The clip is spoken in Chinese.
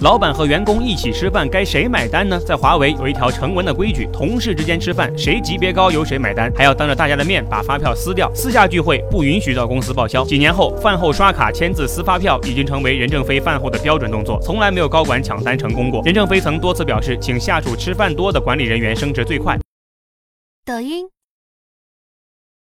老板和员工一起吃饭该谁买单呢在华为有一条成文的规矩同事之间吃饭谁级别高由谁买单还要当着大家的面把发票撕掉私下聚会不允许到公司报销几年后饭后刷卡签字撕发票已经成为任正非饭后的标准动作从来没有高管抢单成功过任正非曾多次表示请下属吃饭多的管理人员升职最快抖音。